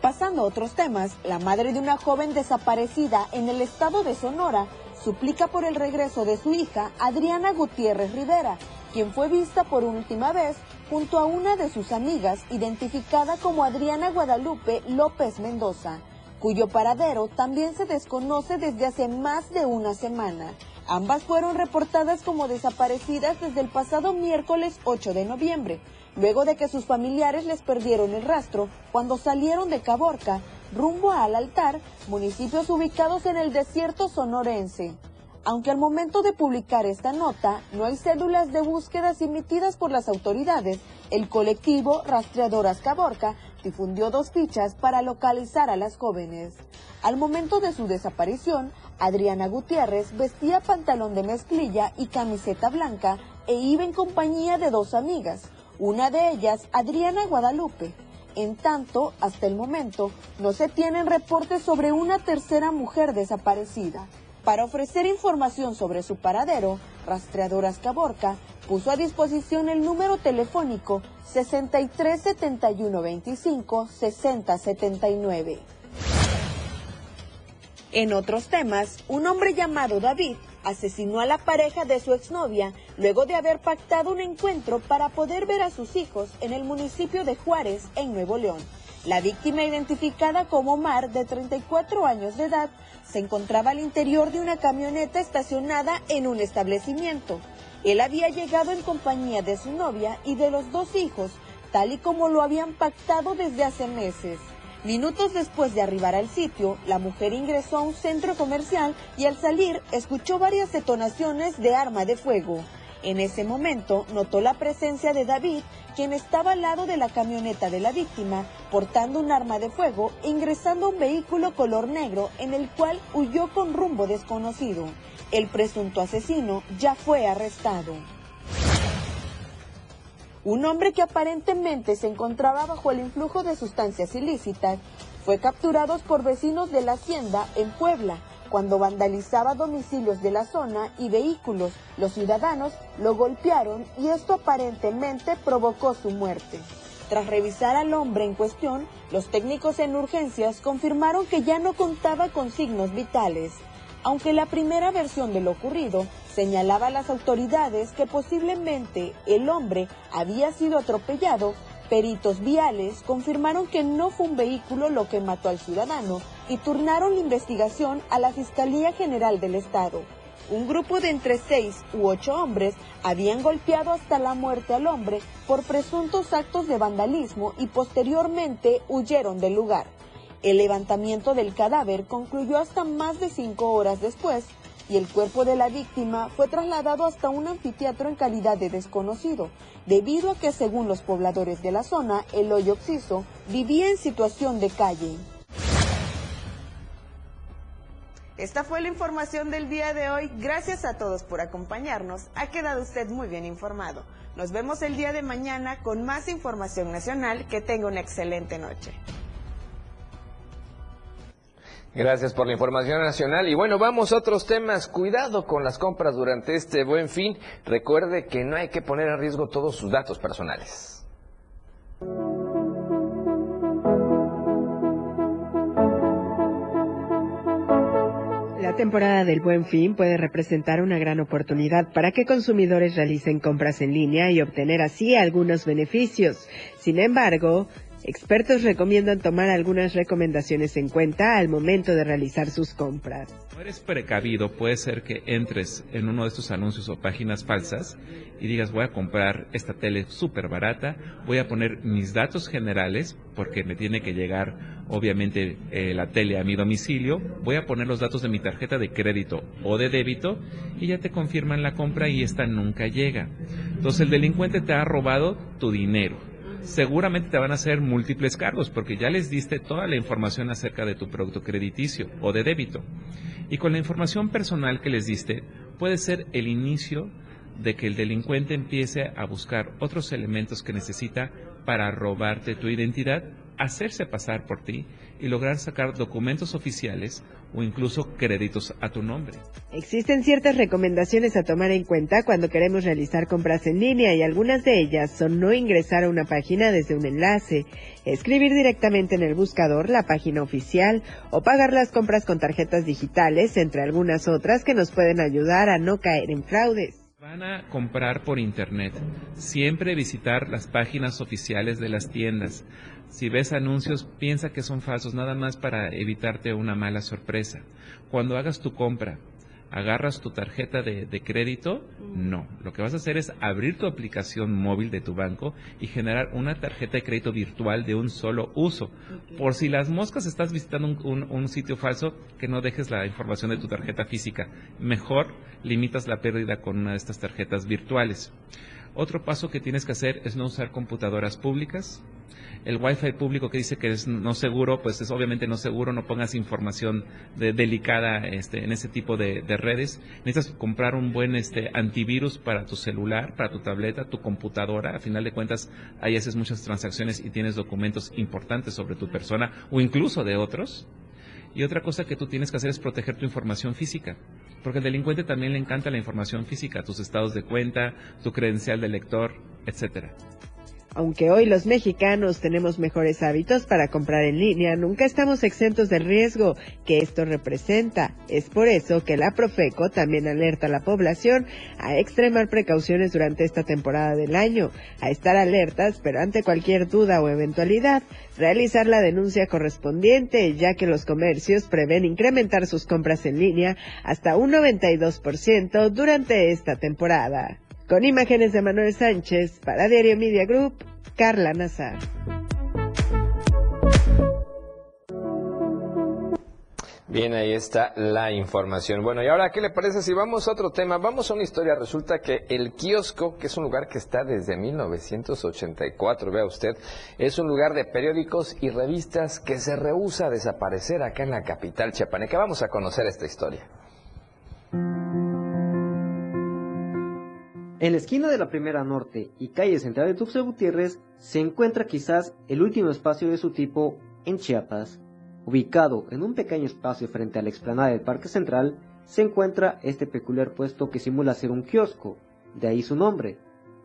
Pasando a otros temas, la madre de una joven desaparecida en el estado de Sonora suplica por el regreso de su hija, Adriana Gutiérrez Rivera, quien fue vista por última vez junto a una de sus amigas, identificada como Adriana Guadalupe López Mendoza, cuyo paradero también se desconoce desde hace más de una semana. Ambas fueron reportadas como desaparecidas desde el pasado miércoles 8 de noviembre, luego de que sus familiares les perdieron el rastro cuando salieron de Caborca rumbo al altar, municipios ubicados en el desierto sonorense. Aunque al momento de publicar esta nota no hay cédulas de búsquedas emitidas por las autoridades, el colectivo Rastreadoras Caborca difundió dos fichas para localizar a las jóvenes. Al momento de su desaparición, Adriana Gutiérrez vestía pantalón de mezclilla y camiseta blanca e iba en compañía de dos amigas, una de ellas Adriana Guadalupe. En tanto, hasta el momento, no se tienen reportes sobre una tercera mujer desaparecida. Para ofrecer información sobre su paradero, Rastreadoras Caborca puso a disposición el número telefónico 637125 6079. En otros temas, un hombre llamado David asesinó a la pareja de su exnovia luego de haber pactado un encuentro para poder ver a sus hijos en el municipio de Juárez, en Nuevo León. La víctima, identificada como Mar, de 34 años de edad, se encontraba al interior de una camioneta estacionada en un establecimiento. Él había llegado en compañía de su novia y de los dos hijos, tal y como lo habían pactado desde hace meses. Minutos después de arribar al sitio, la mujer ingresó a un centro comercial y al salir escuchó varias detonaciones de arma de fuego. En ese momento notó la presencia de David, quien estaba al lado de la camioneta de la víctima, portando un arma de fuego e ingresando a un vehículo color negro en el cual huyó con rumbo desconocido. El presunto asesino ya fue arrestado. Un hombre que aparentemente se encontraba bajo el influjo de sustancias ilícitas fue capturado por vecinos de la hacienda en Puebla cuando vandalizaba domicilios de la zona y vehículos. Los ciudadanos lo golpearon y esto aparentemente provocó su muerte. Tras revisar al hombre en cuestión, los técnicos en urgencias confirmaron que ya no contaba con signos vitales. Aunque la primera versión de lo ocurrido señalaba a las autoridades que posiblemente el hombre había sido atropellado, peritos viales confirmaron que no fue un vehículo lo que mató al ciudadano y turnaron la investigación a la Fiscalía General del Estado. Un grupo de entre seis u ocho hombres habían golpeado hasta la muerte al hombre por presuntos actos de vandalismo y posteriormente huyeron del lugar. El levantamiento del cadáver concluyó hasta más de cinco horas después y el cuerpo de la víctima fue trasladado hasta un anfiteatro en calidad de desconocido, debido a que según los pobladores de la zona, el hoyo oxiso vivía en situación de calle. Esta fue la información del día de hoy. Gracias a todos por acompañarnos. Ha quedado usted muy bien informado. Nos vemos el día de mañana con más información nacional. Que tenga una excelente noche. Gracias por la información nacional. Y bueno, vamos a otros temas. Cuidado con las compras durante este buen fin. Recuerde que no hay que poner en riesgo todos sus datos personales. La temporada del buen fin puede representar una gran oportunidad para que consumidores realicen compras en línea y obtener así algunos beneficios. Sin embargo, Expertos recomiendan tomar algunas recomendaciones en cuenta al momento de realizar sus compras. Si eres precavido, puede ser que entres en uno de estos anuncios o páginas falsas y digas voy a comprar esta tele súper barata, voy a poner mis datos generales porque me tiene que llegar obviamente eh, la tele a mi domicilio, voy a poner los datos de mi tarjeta de crédito o de débito y ya te confirman la compra y esta nunca llega. Entonces el delincuente te ha robado tu dinero seguramente te van a hacer múltiples cargos porque ya les diste toda la información acerca de tu producto crediticio o de débito. Y con la información personal que les diste puede ser el inicio de que el delincuente empiece a buscar otros elementos que necesita para robarte tu identidad, hacerse pasar por ti y lograr sacar documentos oficiales o incluso créditos a tu nombre. Existen ciertas recomendaciones a tomar en cuenta cuando queremos realizar compras en línea y algunas de ellas son no ingresar a una página desde un enlace, escribir directamente en el buscador la página oficial o pagar las compras con tarjetas digitales, entre algunas otras que nos pueden ayudar a no caer en fraudes. Van a comprar por internet. Siempre visitar las páginas oficiales de las tiendas. Si ves anuncios, piensa que son falsos, nada más para evitarte una mala sorpresa. Cuando hagas tu compra, agarras tu tarjeta de, crédito, no. Lo que vas a hacer es abrir tu aplicación móvil de tu banco y generar una tarjeta de crédito virtual de un solo uso. Por si las moscas estás visitando un, sitio falso, que no dejes la información de tu tarjeta física. Mejor limitas la pérdida con una de estas tarjetas virtuales. Otro paso que tienes que hacer es no usar computadoras públicas, el wifi público que dice que es no seguro, pues es obviamente no seguro, no pongas información delicada este, en ese tipo de, redes. Necesitas comprar un buen este, antivirus para tu celular, para tu tableta, tu computadora. A final de cuentas, ahí haces muchas transacciones y tienes documentos importantes sobre tu persona o incluso de otros. Y otra cosa que tú tienes que hacer es proteger tu información física, porque al delincuente también le encanta la información física, tus estados de cuenta, tu credencial de lector, etcétera. Aunque hoy los mexicanos tenemos mejores hábitos para comprar en línea, nunca estamos exentos del riesgo que esto representa. Es por eso que la Profeco también alerta a la población a extremar precauciones durante esta temporada del año, a estar alertas, pero ante cualquier duda o eventualidad, realizar la denuncia correspondiente, ya que los comercios prevén incrementar sus compras en línea hasta un 92% durante esta temporada. Con imágenes de Manuel Sánchez, para Diario Media Group, Carla Nazar. Bien, ahí está la información. Bueno, y ahora, ¿qué le parece si vamos a otro tema? Vamos a una historia. Resulta que el kiosco, que es un lugar que está desde 1984, vea usted, es un lugar de periódicos y revistas que se rehúsa a desaparecer acá en la capital chiapaneca. Vamos a conocer esta historia. En la esquina de la Primera Norte y calle central de Tuxtla Gutiérrez se encuentra quizás el último espacio de su tipo en Chiapas. Ubicado en un pequeño espacio frente a la explanada del Parque Central, se encuentra este peculiar puesto que simula ser un kiosco, de ahí su nombre.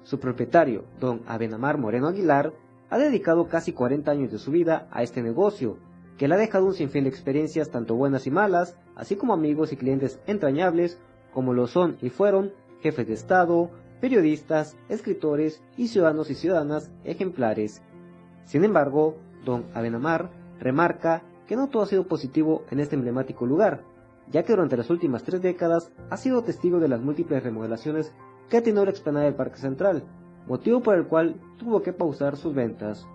Su propietario, don Abenamar Moreno Aguilar, ha dedicado casi 40 años de su vida a este negocio, que le ha dejado un sinfín de experiencias tanto buenas y malas, así como amigos y clientes entrañables, como lo son y fueron jefes de Estado, periodistas, escritores y ciudadanos y ciudadanas ejemplares. Sin embargo, don Abenamar remarca que no todo ha sido positivo en este emblemático lugar, ya que durante las últimas tres décadas ha sido testigo de las múltiples remodelaciones que ha tenido la explanada del Parque Central, motivo por el cual tuvo que pausar sus ventas.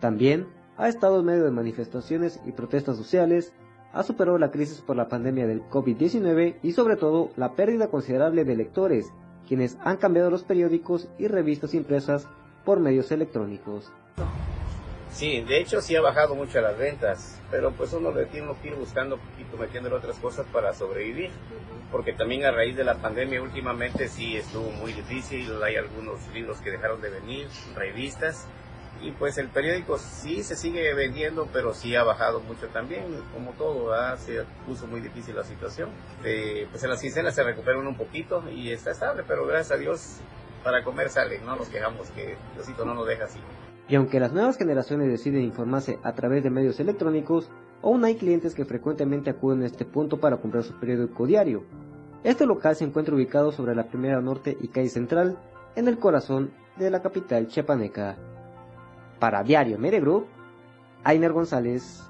También ha estado en medio de manifestaciones y protestas sociales, ha superado la crisis por la pandemia del COVID-19 y sobre todo la pérdida considerable de lectores quienes han cambiado los periódicos y revistas impresas por medios electrónicos. Sí, de hecho sí ha bajado mucho las ventas, pero pues uno le tiene que ir buscando poquito, metiéndole otras cosas para sobrevivir, porque también a raíz de la pandemia últimamente sí estuvo muy difícil, hay algunos libros que dejaron de venir, revistas, y pues el periódico sí se sigue vendiendo, pero sí ha bajado mucho también, como todo, se puso muy difícil la situación. Eh, pues en las quincenas se recuperan un poquito y está estable, pero gracias a Dios para comer sale, no nos quejamos que Diosito no nos deja así. Y aunque las nuevas generaciones deciden informarse a través de medios electrónicos, aún hay clientes que frecuentemente acuden a este punto para comprar su periódico diario. Este local se encuentra ubicado sobre la Primera Norte y Calle Central, en el corazón de la capital chiapaneca. Para Diario Media Group, Ainer González.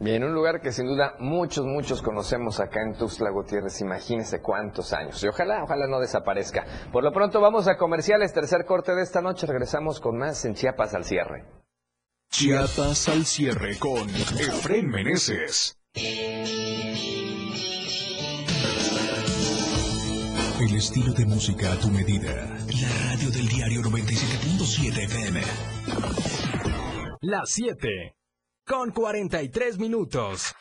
Bien, un lugar que sin duda muchos, muchos conocemos acá en Tuxtla Gutiérrez. Imagínense cuántos años. Y ojalá, ojalá no desaparezca. Por lo pronto vamos a comerciales. Tercer corte de esta noche. Regresamos con más en Chiapas al cierre. Chiapas al cierre con Efren Meneses. El estilo de música a tu medida. La radio del diario 97.7 FM. Las 7. Con 43 minutos.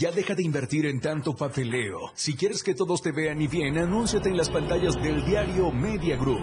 Ya deja de invertir en tanto papeleo. Si quieres que todos te vean y bien, anúnciate en las pantallas del diario Media Group.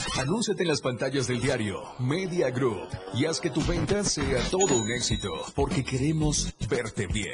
Anúnciate en las pantallas del diario Media Group y haz que tu venta sea todo un éxito, porque queremos verte bien.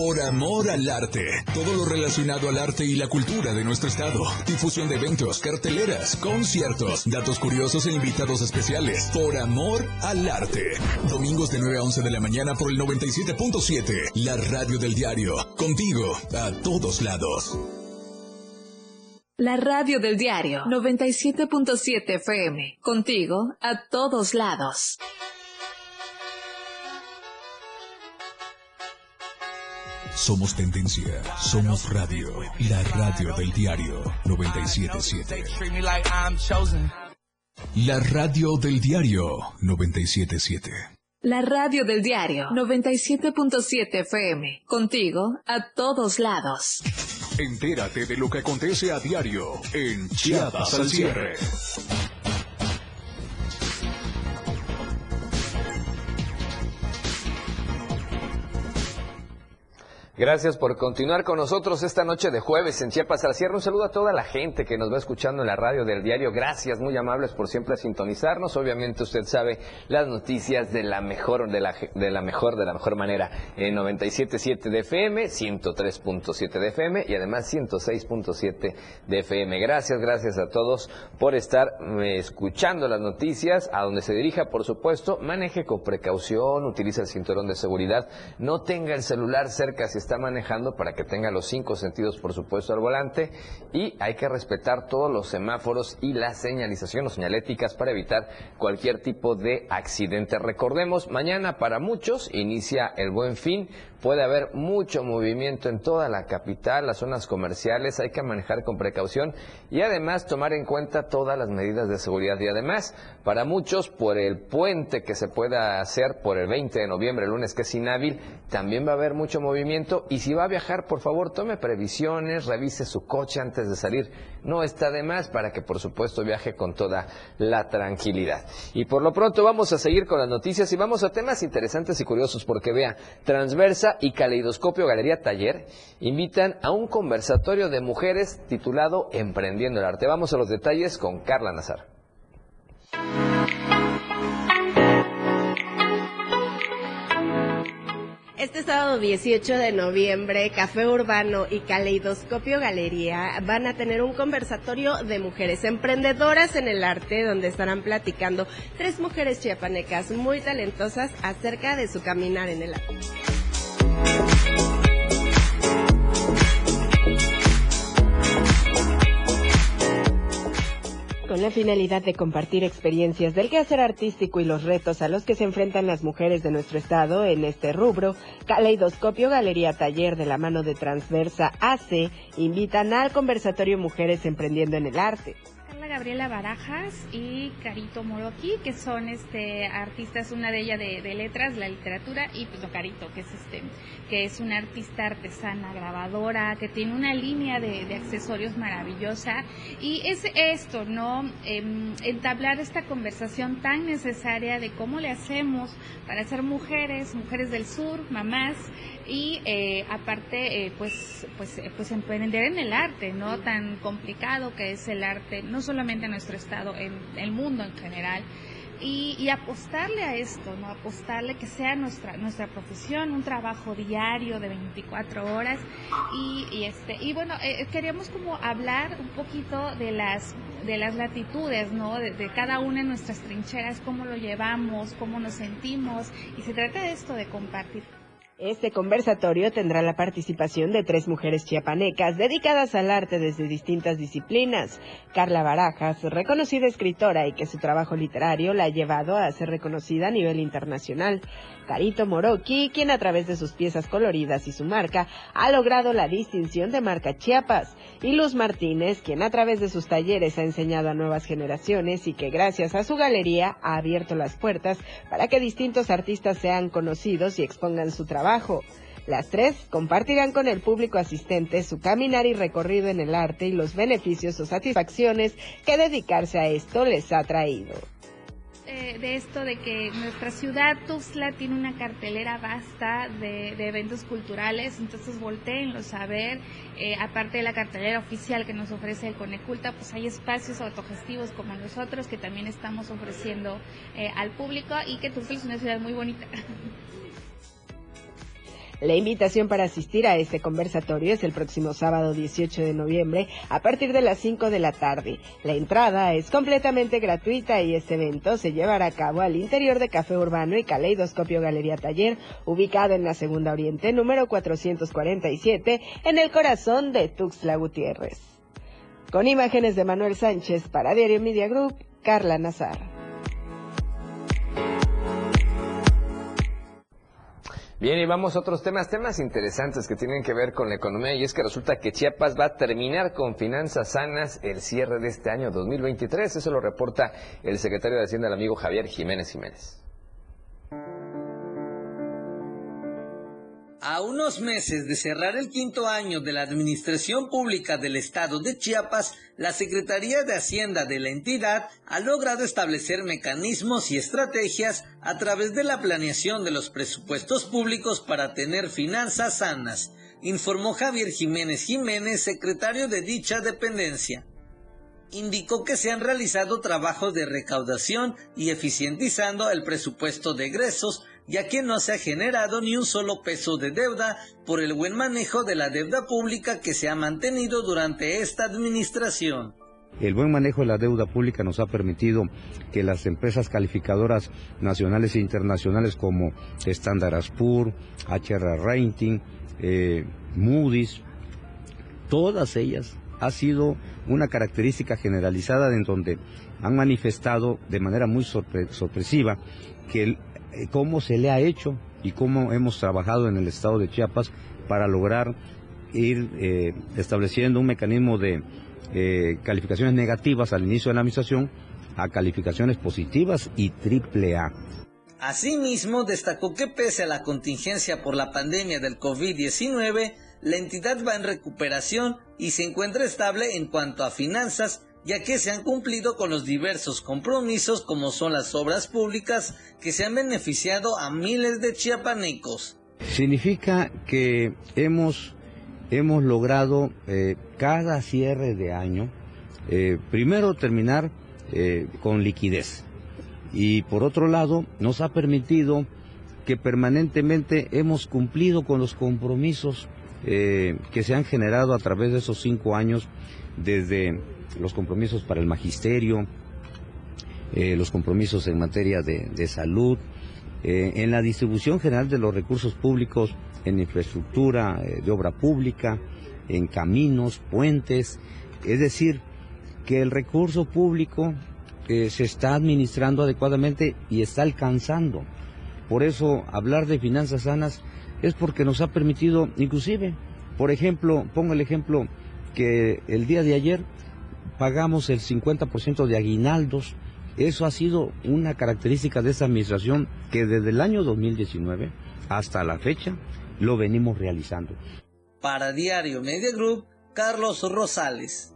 Por amor al arte. Todo lo relacionado al arte y la cultura de nuestro estado. Difusión de eventos, carteleras, conciertos, datos curiosos e invitados especiales. Por amor al arte. Domingos de 9 a 11 de la mañana por el 97.7. La radio del diario. Contigo a todos lados. La radio del diario 97.7 FM. Contigo a todos lados. Somos tendencia, somos radio, la radio del diario 977. La radio del diario 977. La radio del diario 97.7 FM. Contigo a todos lados. Entérate de lo que acontece a diario en Chiapas al cierre. Gracias por continuar con nosotros esta noche de jueves en Chiapas al cierre. Un saludo a toda la gente que nos va escuchando en la radio del diario. Gracias, muy amables por siempre sintonizarnos. Obviamente usted sabe las noticias de la mejor, de la, de la mejor, de la mejor manera en 97.7 de FM, 103.7 de FM y además 106.7 de FM. Gracias, gracias a todos por estar eh, escuchando las noticias. A donde se dirija, por supuesto, maneje con precaución, utilice el cinturón de seguridad, no tenga el celular cerca si está manejando para que tenga los cinco sentidos, por supuesto, al volante. Y hay que respetar todos los semáforos y la señalización o señaléticas para evitar cualquier tipo de accidente. Recordemos, mañana para muchos inicia el buen fin. Puede haber mucho movimiento en toda la capital, las zonas comerciales, hay que manejar con precaución y además tomar en cuenta todas las medidas de seguridad. Y además, para muchos, por el puente que se pueda hacer por el 20 de noviembre, el lunes que es inhábil, también va a haber mucho movimiento y si va a viajar, por favor, tome previsiones, revise su coche antes de salir. No está de más para que, por supuesto, viaje con toda la tranquilidad. Y por lo pronto vamos a seguir con las noticias y vamos a temas interesantes y curiosos porque vea, Transversa y Caleidoscopio Galería Taller invitan a un conversatorio de mujeres titulado Emprendiendo el Arte. Vamos a los detalles con Carla Nazar. Este sábado 18 de noviembre, Café Urbano y Caleidoscopio Galería van a tener un conversatorio de mujeres emprendedoras en el arte, donde estarán platicando tres mujeres chiapanecas muy talentosas acerca de su caminar en el arte. Con la finalidad de compartir experiencias del quehacer artístico y los retos a los que se enfrentan las mujeres de nuestro estado en este rubro, Caleidoscopio Galería Taller de la mano de Transversa AC invitan al conversatorio Mujeres Emprendiendo en el Arte. Gabriela Barajas y Carito Moroki, que son este artistas, una de ellas de, letras, la literatura, y pues no, Carito, que es este, que es una artista artesana, grabadora, que tiene una línea de, accesorios maravillosa. Y es esto, ¿no? Em, entablar esta conversación tan necesaria de cómo le hacemos para ser mujeres, mujeres del sur, mamás, y eh, aparte eh, pues pues eh, pues emprender en el arte no tan complicado que es el arte no solamente en nuestro estado en el mundo en general y, apostarle a esto, ¿no? Apostarle que sea nuestra nuestra profesión, un trabajo diario de 24 horas y, este y bueno, queríamos como hablar un poquito de las de las latitudes, ¿no? De, de, cada una de nuestras trincheras, cómo lo llevamos, cómo nos sentimos y se trata de esto de compartir. Este conversatorio tendrá la participación de tres mujeres chiapanecas dedicadas al arte desde distintas disciplinas. Carla Barajas, reconocida escritora y que su trabajo literario la ha llevado a ser reconocida a nivel internacional. Carito Moroki, quien a través de sus piezas coloridas y su marca ha logrado la distinción de marca Chiapas. Y Luz Martínez, quien a través de sus talleres ha enseñado a nuevas generaciones y que gracias a su galería ha abierto las puertas para que distintos artistas sean conocidos y expongan su trabajo las tres compartirán con el público asistente su caminar y recorrido en el arte y los beneficios o satisfacciones que dedicarse a esto les ha traído. Eh, de esto de que nuestra ciudad Tuxtla tiene una cartelera vasta de, eventos culturales, entonces volteenlos a ver, eh, aparte de la cartelera oficial que nos ofrece el Coneculta, pues hay espacios autogestivos como nosotros que también estamos ofreciendo eh, al público y que Tuxtla es una ciudad muy bonita. La invitación para asistir a este conversatorio es el próximo sábado 18 de noviembre a partir de las 5 de la tarde. La entrada es completamente gratuita y este evento se llevará a cabo al interior de Café Urbano y Caleidoscopio Galería Taller, ubicado en la Segunda Oriente número 447 en el corazón de Tuxtla Gutiérrez. Con imágenes de Manuel Sánchez para Diario Media Group, Carla Nazar. Bien, y vamos a otros temas, temas interesantes que tienen que ver con la economía y es que resulta que Chiapas va a terminar con finanzas sanas el cierre de este año 2023. Eso lo reporta el secretario de Hacienda, el amigo Javier Jiménez Jiménez. A unos meses de cerrar el quinto año de la Administración Pública del Estado de Chiapas, la Secretaría de Hacienda de la entidad ha logrado establecer mecanismos y estrategias a través de la planeación de los presupuestos públicos para tener finanzas sanas, informó Javier Jiménez Jiménez, secretario de dicha dependencia. Indicó que se han realizado trabajos de recaudación y eficientizando el presupuesto de egresos ya que no se ha generado ni un solo peso de deuda por el buen manejo de la deuda pública que se ha mantenido durante esta administración. El buen manejo de la deuda pública nos ha permitido que las empresas calificadoras nacionales e internacionales como Standard Poor's, HR Rating, eh, Moody's, todas ellas ha sido una característica generalizada en donde han manifestado de manera muy sorpresiva que el cómo se le ha hecho y cómo hemos trabajado en el estado de Chiapas para lograr ir eh, estableciendo un mecanismo de eh, calificaciones negativas al inicio de la administración a calificaciones positivas y triple A. Asimismo, destacó que pese a la contingencia por la pandemia del COVID-19, la entidad va en recuperación y se encuentra estable en cuanto a finanzas ya que se han cumplido con los diversos compromisos como son las obras públicas que se han beneficiado a miles de chiapanecos. Significa que hemos, hemos logrado eh, cada cierre de año, eh, primero terminar eh, con liquidez y por otro lado nos ha permitido que permanentemente hemos cumplido con los compromisos que se han generado a través de esos cinco años desde los compromisos para el magisterio, eh, los compromisos en materia de, salud, eh, en la distribución general de los recursos públicos en infraestructura eh, de obra pública, en caminos, puentes, es decir, que el recurso público se está administrando adecuadamente y está alcanzando. Por eso hablar de finanzas sanas es porque nos ha permitido, inclusive, por ejemplo, pongo el ejemplo que el día de ayer pagamos el 50% de aguinaldos. Eso ha sido una característica de esta administración que desde el año 2019 hasta la fecha lo venimos realizando. Para Diario Media Group, Carlos Rosales.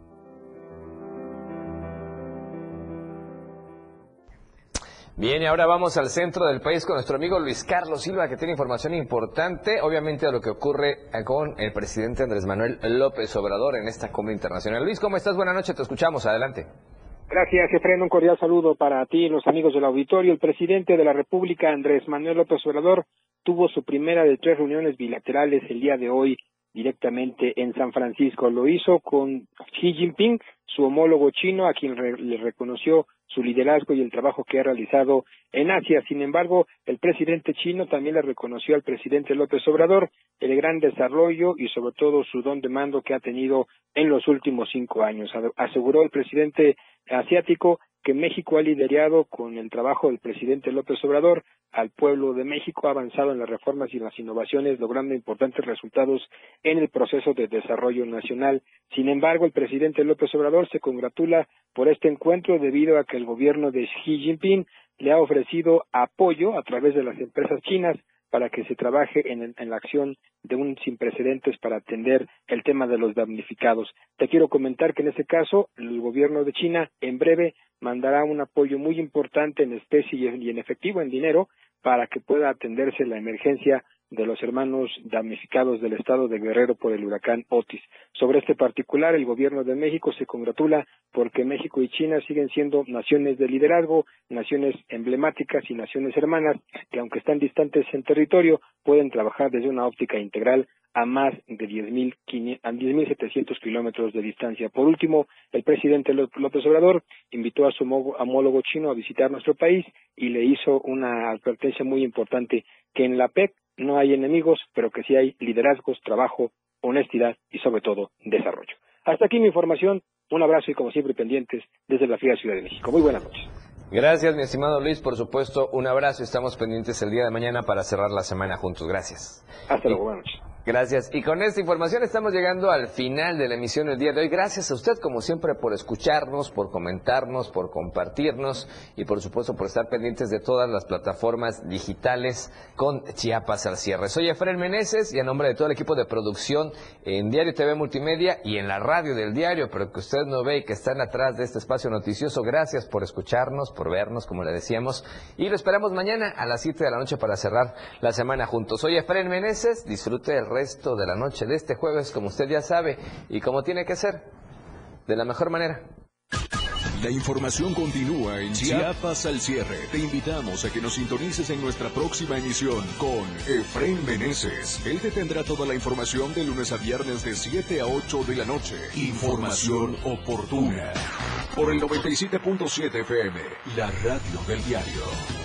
Bien, y ahora vamos al centro del país con nuestro amigo Luis Carlos Silva, que tiene información importante, obviamente, de lo que ocurre con el presidente Andrés Manuel López Obrador en esta cumbre internacional. Luis, ¿cómo estás? Buenas noches, te escuchamos. Adelante. Gracias, Efraín. Un cordial saludo para ti y los amigos del auditorio. El presidente de la República, Andrés Manuel López Obrador, tuvo su primera de tres reuniones bilaterales el día de hoy directamente en San Francisco. Lo hizo con Xi Jinping, su homólogo chino, a quien le reconoció su liderazgo y el trabajo que ha realizado en Asia. Sin embargo, el presidente chino también le reconoció al presidente López Obrador el gran desarrollo y sobre todo su don de mando que ha tenido en los últimos cinco años. Aseguró el presidente asiático que México ha liderado con el trabajo del presidente López Obrador al pueblo de México, ha avanzado en las reformas y las innovaciones, logrando importantes resultados en el proceso de desarrollo nacional. Sin embargo, el presidente López Obrador se congratula por este encuentro debido a que el gobierno de Xi Jinping le ha ofrecido apoyo a través de las empresas chinas para que se trabaje en, la acción de un sin precedentes para atender el tema de los damnificados. Te quiero comentar que en este caso el gobierno de China en breve mandará un apoyo muy importante en especie y en efectivo, en dinero, para que pueda atenderse la emergencia de los hermanos damnificados del estado de Guerrero por el huracán Otis. Sobre este particular, el gobierno de México se congratula porque México y China siguen siendo naciones de liderazgo, naciones emblemáticas y naciones hermanas que aunque están distantes en territorio, pueden trabajar desde una óptica integral a más de 10.700 kilómetros de distancia. Por último, el presidente López Obrador invitó a su homólogo chino a visitar nuestro país y le hizo una advertencia muy importante que en la PEC no hay enemigos, pero que sí hay liderazgos, trabajo, honestidad y sobre todo desarrollo. Hasta aquí mi información. Un abrazo y como siempre pendientes desde la fría Ciudad de México. Muy buenas noches. Gracias, mi estimado Luis. Por supuesto, un abrazo. Estamos pendientes el día de mañana para cerrar la semana juntos. Gracias. Hasta luego. Buenas noches. Gracias. Y con esta información estamos llegando al final de la emisión del día de hoy. Gracias a usted, como siempre, por escucharnos, por comentarnos, por compartirnos y, por supuesto, por estar pendientes de todas las plataformas digitales con Chiapas al cierre. Soy Efraín Meneses y a nombre de todo el equipo de producción en Diario TV Multimedia y en la radio del diario, pero que usted no ve y que están atrás de este espacio noticioso, gracias por escucharnos, por vernos, como le decíamos. Y lo esperamos mañana a las 7 de la noche para cerrar la semana juntos. Soy Efraín Meneses. Disfrute el resto de la noche de este jueves, como usted ya sabe, y como tiene que ser, de la mejor manera. La información continúa en Chiapas al cierre. Te invitamos a que nos sintonices en nuestra próxima emisión con Efraín Meneses. Él te tendrá toda la información de lunes a viernes de 7 a 8 de la noche. Información oportuna. Por el 97.7 FM, la radio del diario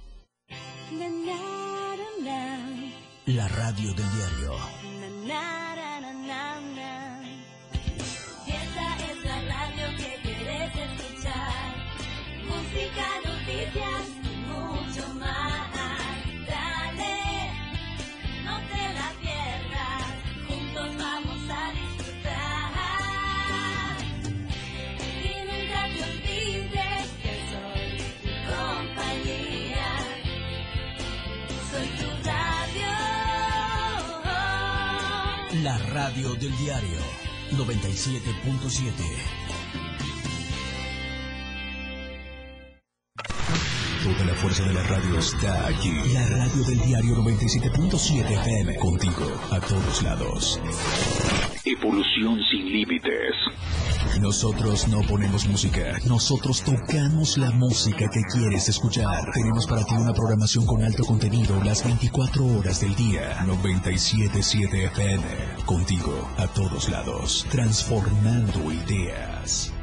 La radio del diario radio del diario 97.7. Toda la fuerza de la radio está aquí. La radio del diario 97.7 FM. Contigo, a todos lados. Evolución sin límites. Nosotros no ponemos música, nosotros tocamos la música que quieres escuchar. Tenemos para ti una programación con alto contenido las 24 horas del día. 977 FM. Contigo, a todos lados. Transformando ideas.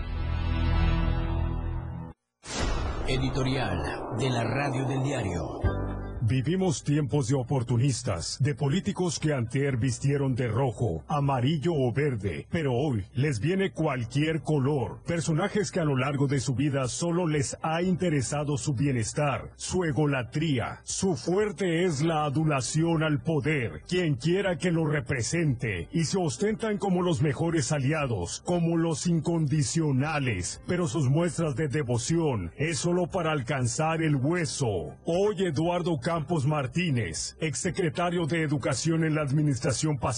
Editorial de la Radio del Diario. Vivimos tiempos de oportunistas, de políticos que antier vistieron de rojo, amarillo o verde, pero hoy les viene cualquier color. Personajes que a lo largo de su vida solo les ha interesado su bienestar, su egolatría. Su fuerte es la adulación al poder, quien quiera que lo represente, y se ostentan como los mejores aliados, como los incondicionales, pero sus muestras de devoción es solo para alcanzar el hueso. Hoy Eduardo Campos Martínez, exsecretario de Educación en la administración pasada.